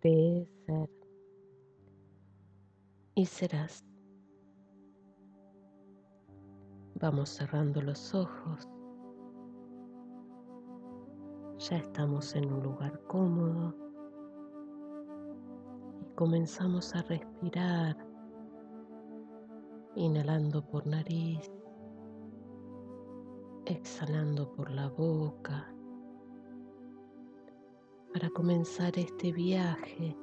Cree ser. Y serás. Vamos cerrando los ojos. Ya estamos en un lugar cómodo. Y comenzamos a respirar, inhalando por nariz, exhalando por la boca, para comenzar este viaje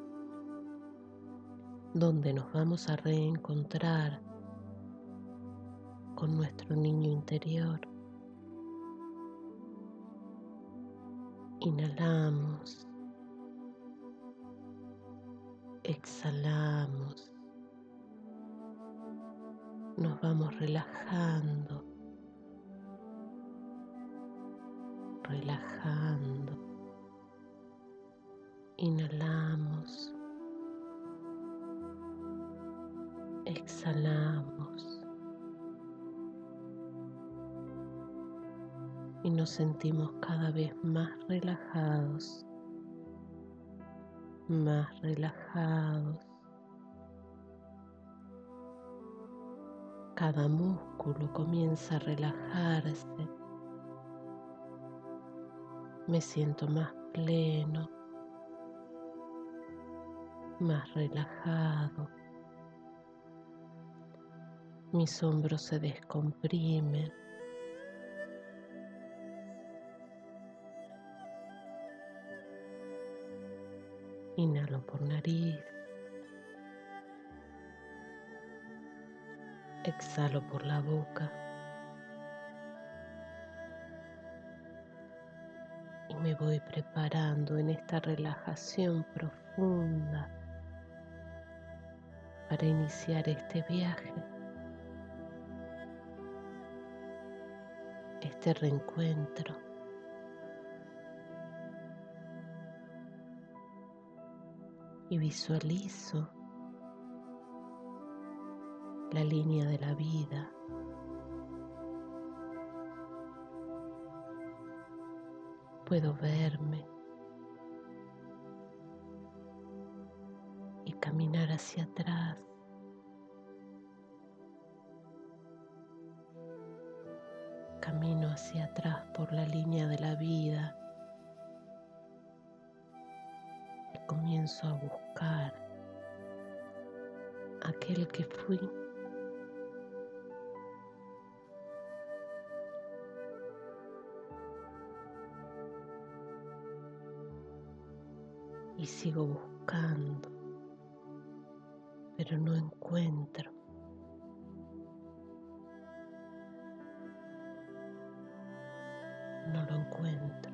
donde nos vamos a reencontrar con nuestro niño interior. Inhalamos, exhalamos, nos vamos relajando, relajando. Inhalamos. exhalamos y nos sentimos cada vez más relajados, más relajados. Cada músculo comienza a relajarse. Me siento más pleno, más relajado. Mis hombros se descomprimen. Inhalo por nariz. Exhalo por la boca. Y me voy preparando en esta relajación profunda para iniciar este viaje. este reencuentro. Y visualizo la línea de la vida. Puedo verme caminar hacia atrás camino hacia atrás por la línea de la vida y comienzo a buscar aquel que fui. Y sigo buscando, pero no encuentro. no lo encuentro.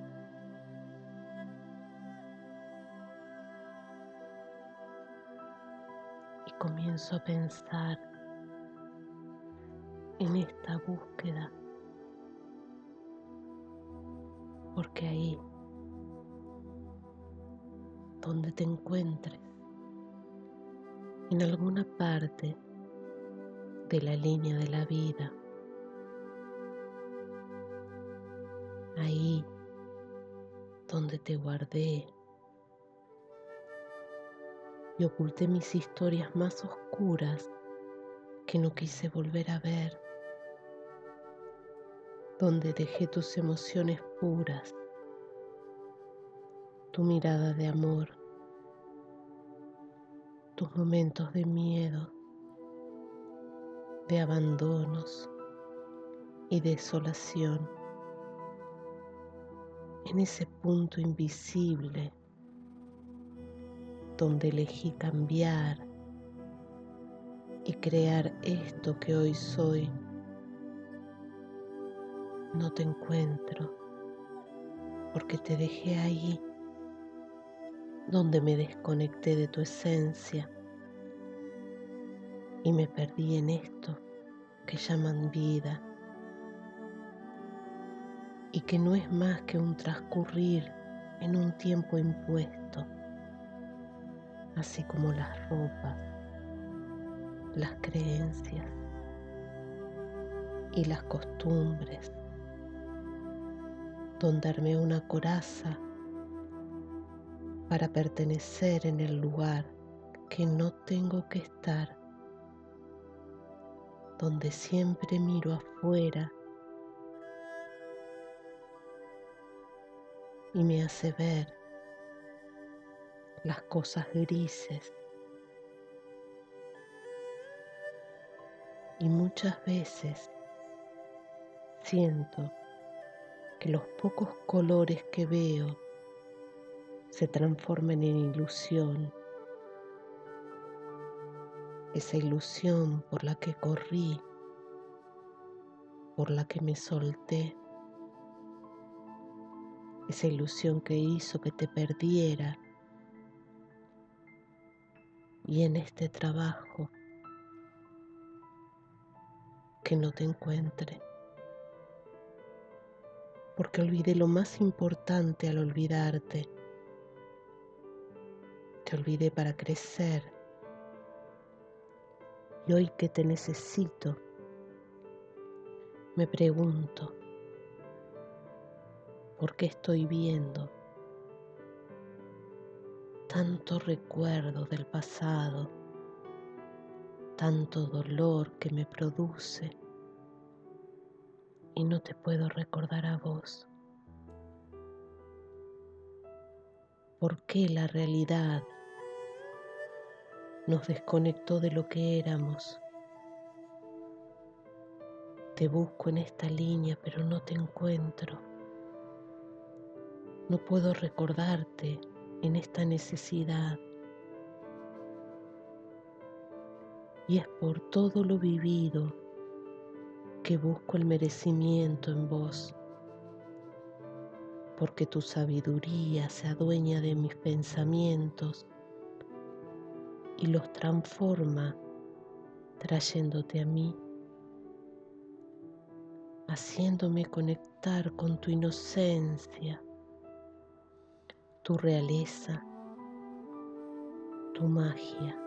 Y comienzo a pensar en esta búsqueda, porque ahí, donde te encuentres, en alguna parte de la línea de la vida, ahí donde te guardé y oculté mis historias más oscuras que no quise volver a ver, donde dejé tus emociones puras, tu mirada de amor, tus momentos de miedo, de abandonos y desolación en ese punto invisible donde elegí cambiar y crear esto que hoy soy. No te encuentro porque te dejé ahí donde me desconecté de tu esencia y me perdí en esto que llaman vida. Y que no es más que un transcurrir en un tiempo impuesto, así como las ropas, las creencias y las costumbres, donde armé una coraza para pertenecer en el lugar que no tengo que estar, donde siempre miro afuera y me hace ver las cosas grises. Y muchas veces siento que los pocos colores que veo se transformen en ilusión. Esa ilusión por la que corrí, por la que me solté, esa ilusión que hizo que te perdiera y en este trabajo que no te encuentre. Porque olvidé lo más importante al olvidarte. Te olvidé para crecer. Y hoy que te necesito, me pregunto, ¿por qué estoy viendo tanto recuerdo del pasado? tanto dolor que me produce y no te puedo recordar a vos. ¿Por qué la realidad nos desconectó de lo que éramos? Te busco en esta línea pero no te encuentro. No puedo recordarte en esta necesidad. y es por todo lo vivido que busco el merecimiento en vos, porque tu sabiduría se adueña de mis pensamientos y los transforma trayéndote a mí, haciéndome conectar con tu inocencia, tu realeza, tu magia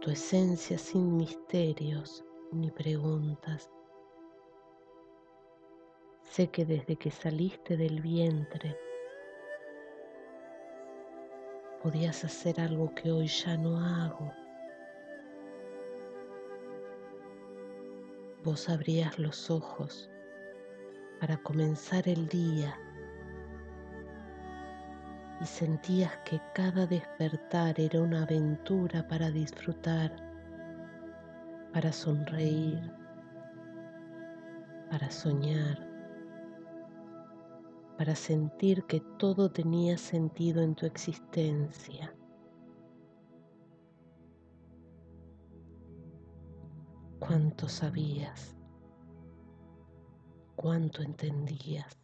tu esencia sin misterios ni preguntas. Sé que desde que saliste del vientre podías hacer algo que hoy ya no hago. Vos abrías los ojos para comenzar el día y sentías que cada despertar era una aventura para disfrutar, para sonreír, para soñar, para sentir que todo tenía sentido en tu existencia. Cuánto sabías, cuánto entendías.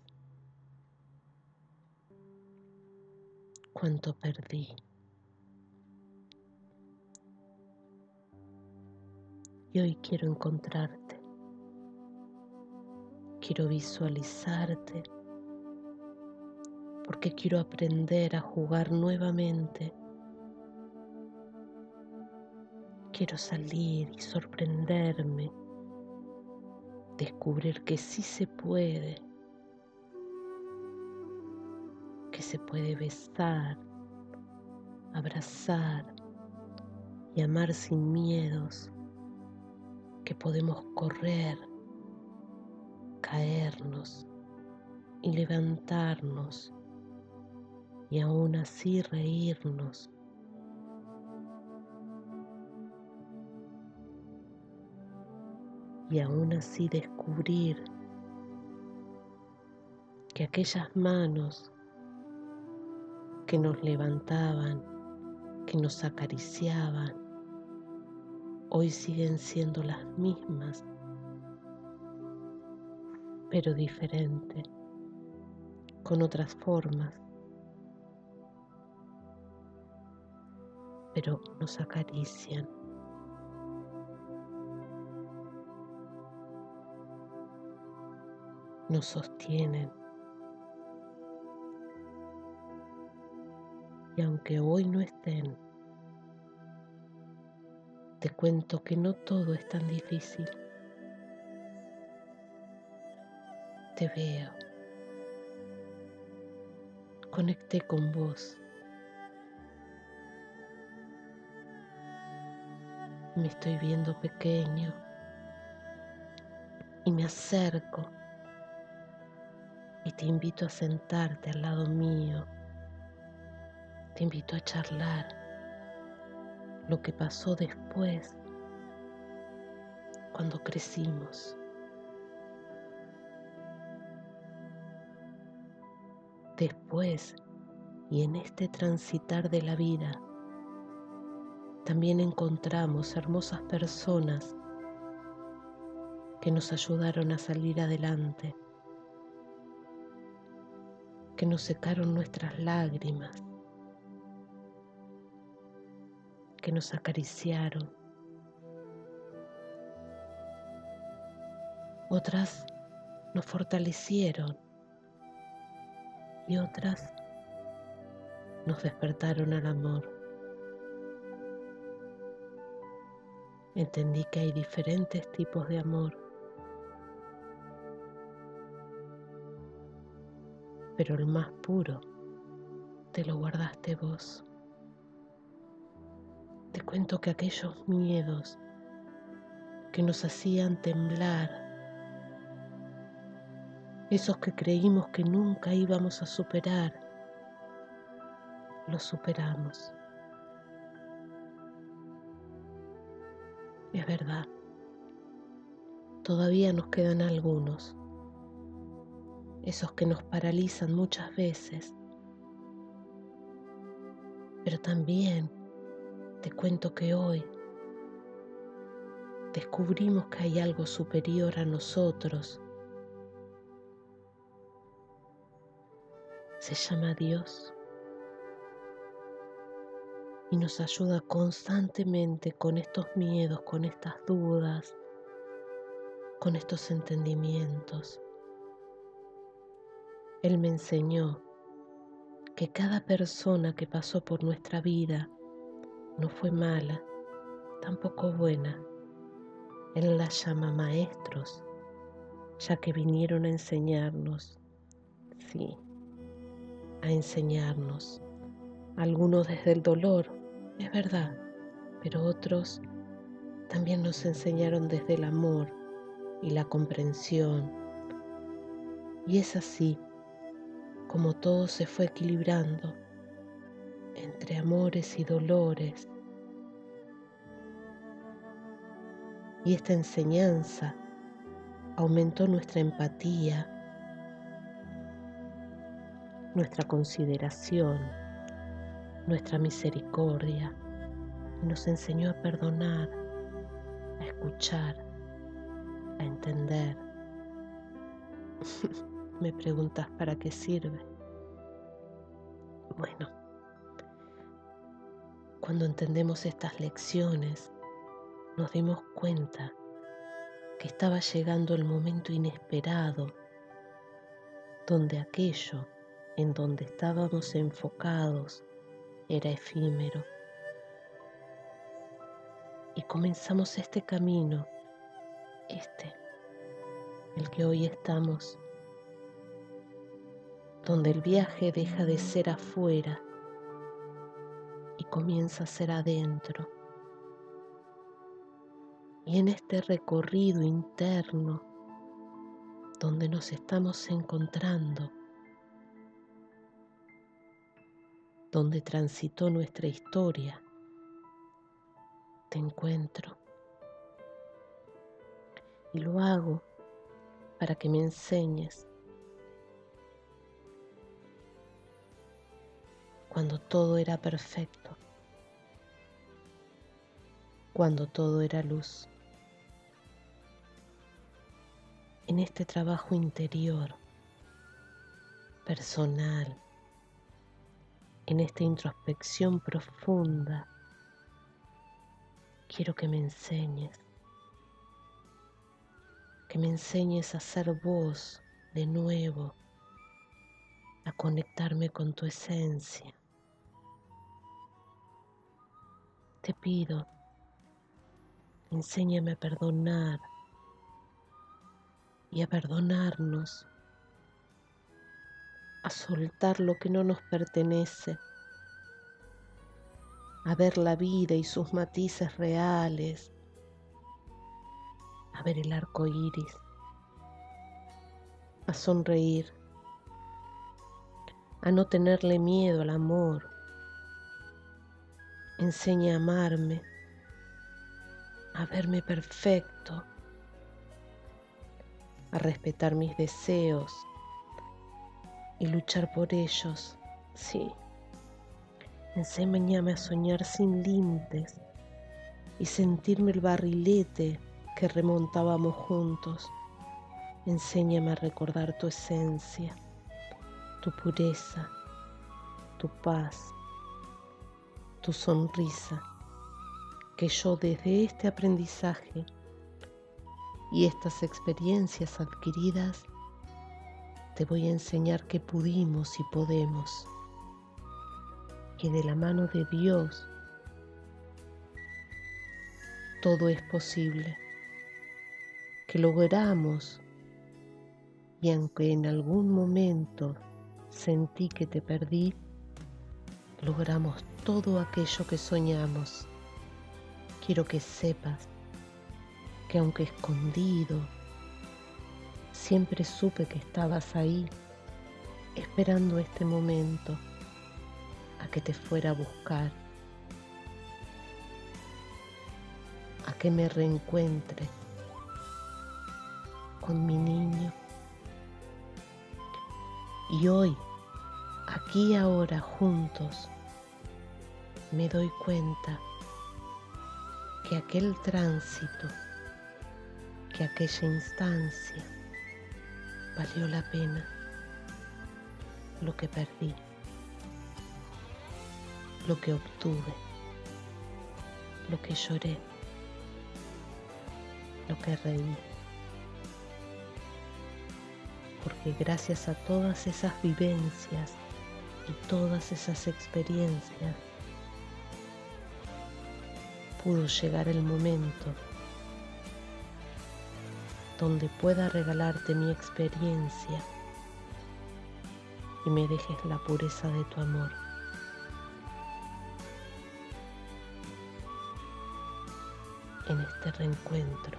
cuánto perdí. Y hoy quiero encontrarte. Quiero visualizarte porque quiero aprender a jugar nuevamente. Quiero salir y sorprenderme, descubrir que sí se puede que se puede besar, abrazar y amar sin miedos, que podemos correr, caernos y levantarnos y aún así reírnos. Y aún así descubrir que aquellas manos que nos levantaban, que nos acariciaban, hoy siguen siendo las mismas, pero diferentes, con otras formas, pero nos acarician. Nos sostienen. Y aunque hoy no estén, te cuento que no todo es tan difícil. Te veo conecté con vos. Me estoy viendo pequeño y me acerco y te invito a sentarte al lado mío. Te invito a charlar lo que pasó después cuando crecimos. Después y en este transitar de la vida, también encontramos hermosas personas que nos ayudaron a salir adelante, que nos secaron nuestras lágrimas, que nos acariciaron otras nos fortalecieron y otras nos despertaron al amor. Entendí que hay diferentes tipos de amor, pero el más puro te lo guardaste vos. Te cuento que aquellos miedos que nos hacían temblar esos que creímos que nunca íbamos a superar, los superamos. Es verdad, todavía nos quedan algunos, esos que nos paralizan muchas veces, pero también te cuento que hoy descubrimos que hay algo superior a nosotros. Se llama Dios y nos ayuda constantemente con estos miedos, con estas dudas, con estos entendimientos. Él me enseñó que cada persona que pasó por nuestra vida no fue mala, tampoco buena. Él las llama maestros, ya que vinieron a enseñarnos, sí, a enseñarnos. Algunos desde el dolor, es verdad, pero otros también nos enseñaron desde el amor y la comprensión. Y es así como todo se fue equilibrando entre amores y dolores. Y esta enseñanza aumentó nuestra empatía, nuestra consideración, nuestra misericordia y nos enseñó a perdonar, a escuchar, a entender. Me preguntas para qué sirve. Bueno, cuando entendemos estas lecciones, nos dimos cuenta que estaba llegando el momento inesperado donde aquello en donde estábamos enfocados era efímero. Y comenzamos este camino, este, el que hoy estamos, donde el viaje deja de ser afuera y comienza a ser adentro. Y en este recorrido interno, donde nos estamos encontrando, donde transitó nuestra historia, te encuentro. Y lo hago para que me enseñes cuando todo era perfecto, cuando todo era luz. En este trabajo interior, personal, en esta introspección profunda, quiero que me enseñes, que me enseñes a ser vos de nuevo, a conectarme con tu esencia. Te pido, enséñame a perdonar y a perdonarnos a soltar lo que no nos pertenece, a ver la vida y sus matices reales, a ver el arco iris, a sonreír, a no tenerle miedo al amor. Enseña a amarme, a verme perfecto, a respetar mis deseos y luchar por ellos, sí. Enséñame a soñar sin límites y sentirme el barrilete que remontábamos juntos. Enséñame a recordar tu esencia, tu pureza, tu paz, tu sonrisa, que yo desde este aprendizaje y estas experiencias adquiridas te voy a enseñar que pudimos y podemos, que de la mano de Dios todo es posible, que logramos y aunque en algún momento sentí que te perdí, logramos todo aquello que soñamos. Quiero que sepas que aunque escondido, Siempre supe que estabas ahí, esperando este momento a que te fuera a buscar, a que me reencuentre con mi niño. Y hoy, aquí y ahora juntos, me doy cuenta que aquel tránsito, que aquella instancia, valió la pena lo que perdí, lo que obtuve, lo que lloré, lo que reí. Porque gracias a todas esas vivencias y todas esas experiencias pudo llegar el momento donde pueda regalarte mi experiencia y me dejes la pureza de tu amor. En este reencuentro,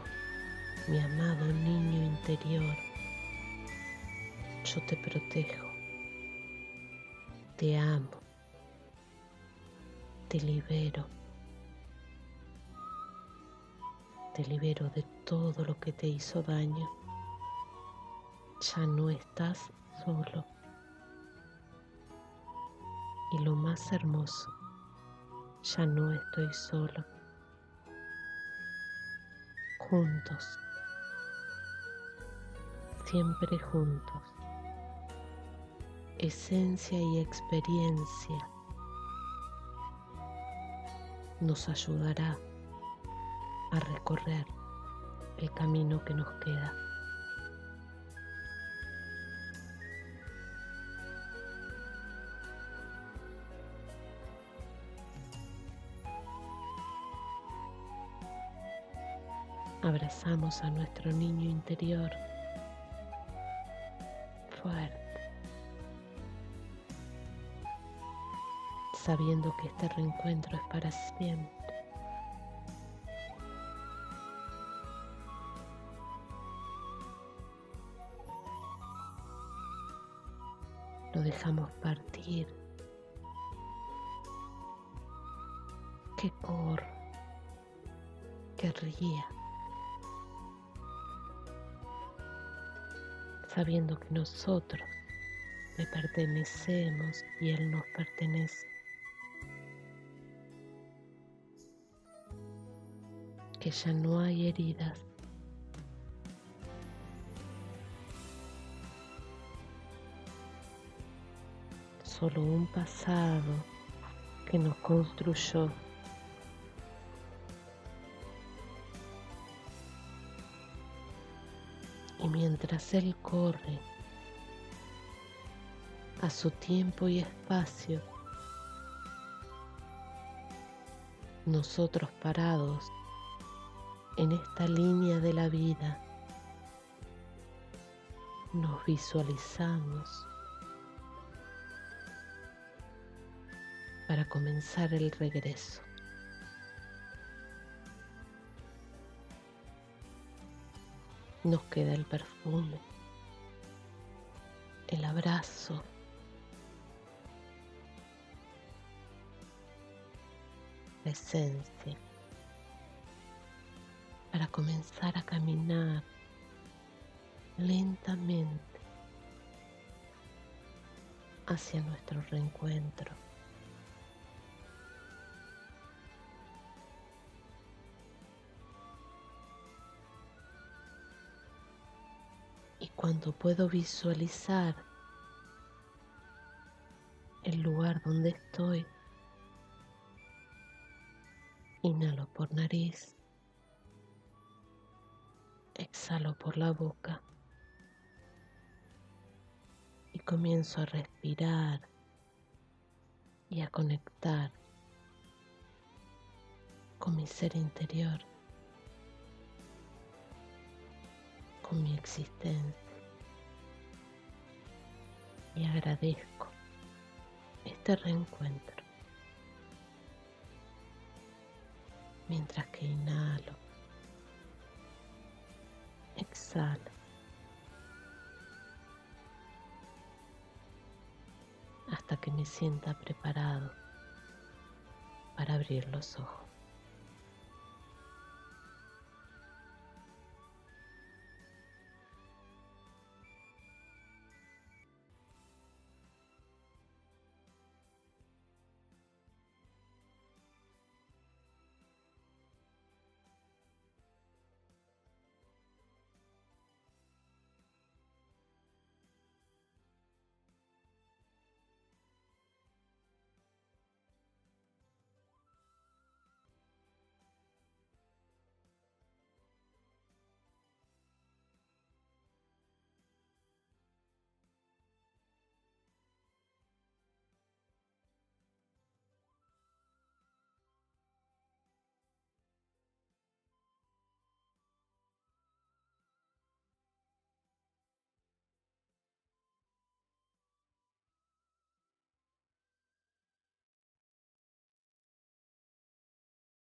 mi amado niño interior, yo te protejo, te amo, te libero te libero de todo lo que te hizo daño. Ya no estás solo. Y lo más hermoso, ya no estoy solo. Juntos, siempre juntos. Esencia y experiencia nos ayudará a recorrer el camino que nos queda. Abrazamos a nuestro niño interior fuerte, sabiendo que este reencuentro es para siempre. Dejamos partir, que corre, que ría, sabiendo que nosotros le pertenecemos y Él nos pertenece. Que ya no hay heridas solo un pasado que nos construyó. Y mientras Él corre a su tiempo y espacio, nosotros parados en esta línea de la vida, nos visualizamos para comenzar el regreso. Nos queda el perfume, el abrazo, la esencia, para comenzar a caminar lentamente hacia nuestro reencuentro. Cuando puedo visualizar el lugar donde estoy, inhalo por nariz, exhalo por la boca. Y comienzo a respirar y a conectar con mi ser interior, con mi existencia. Y agradezco este reencuentro mientras que inhalo, exhalo. hasta que me sienta preparado para abrir los ojos.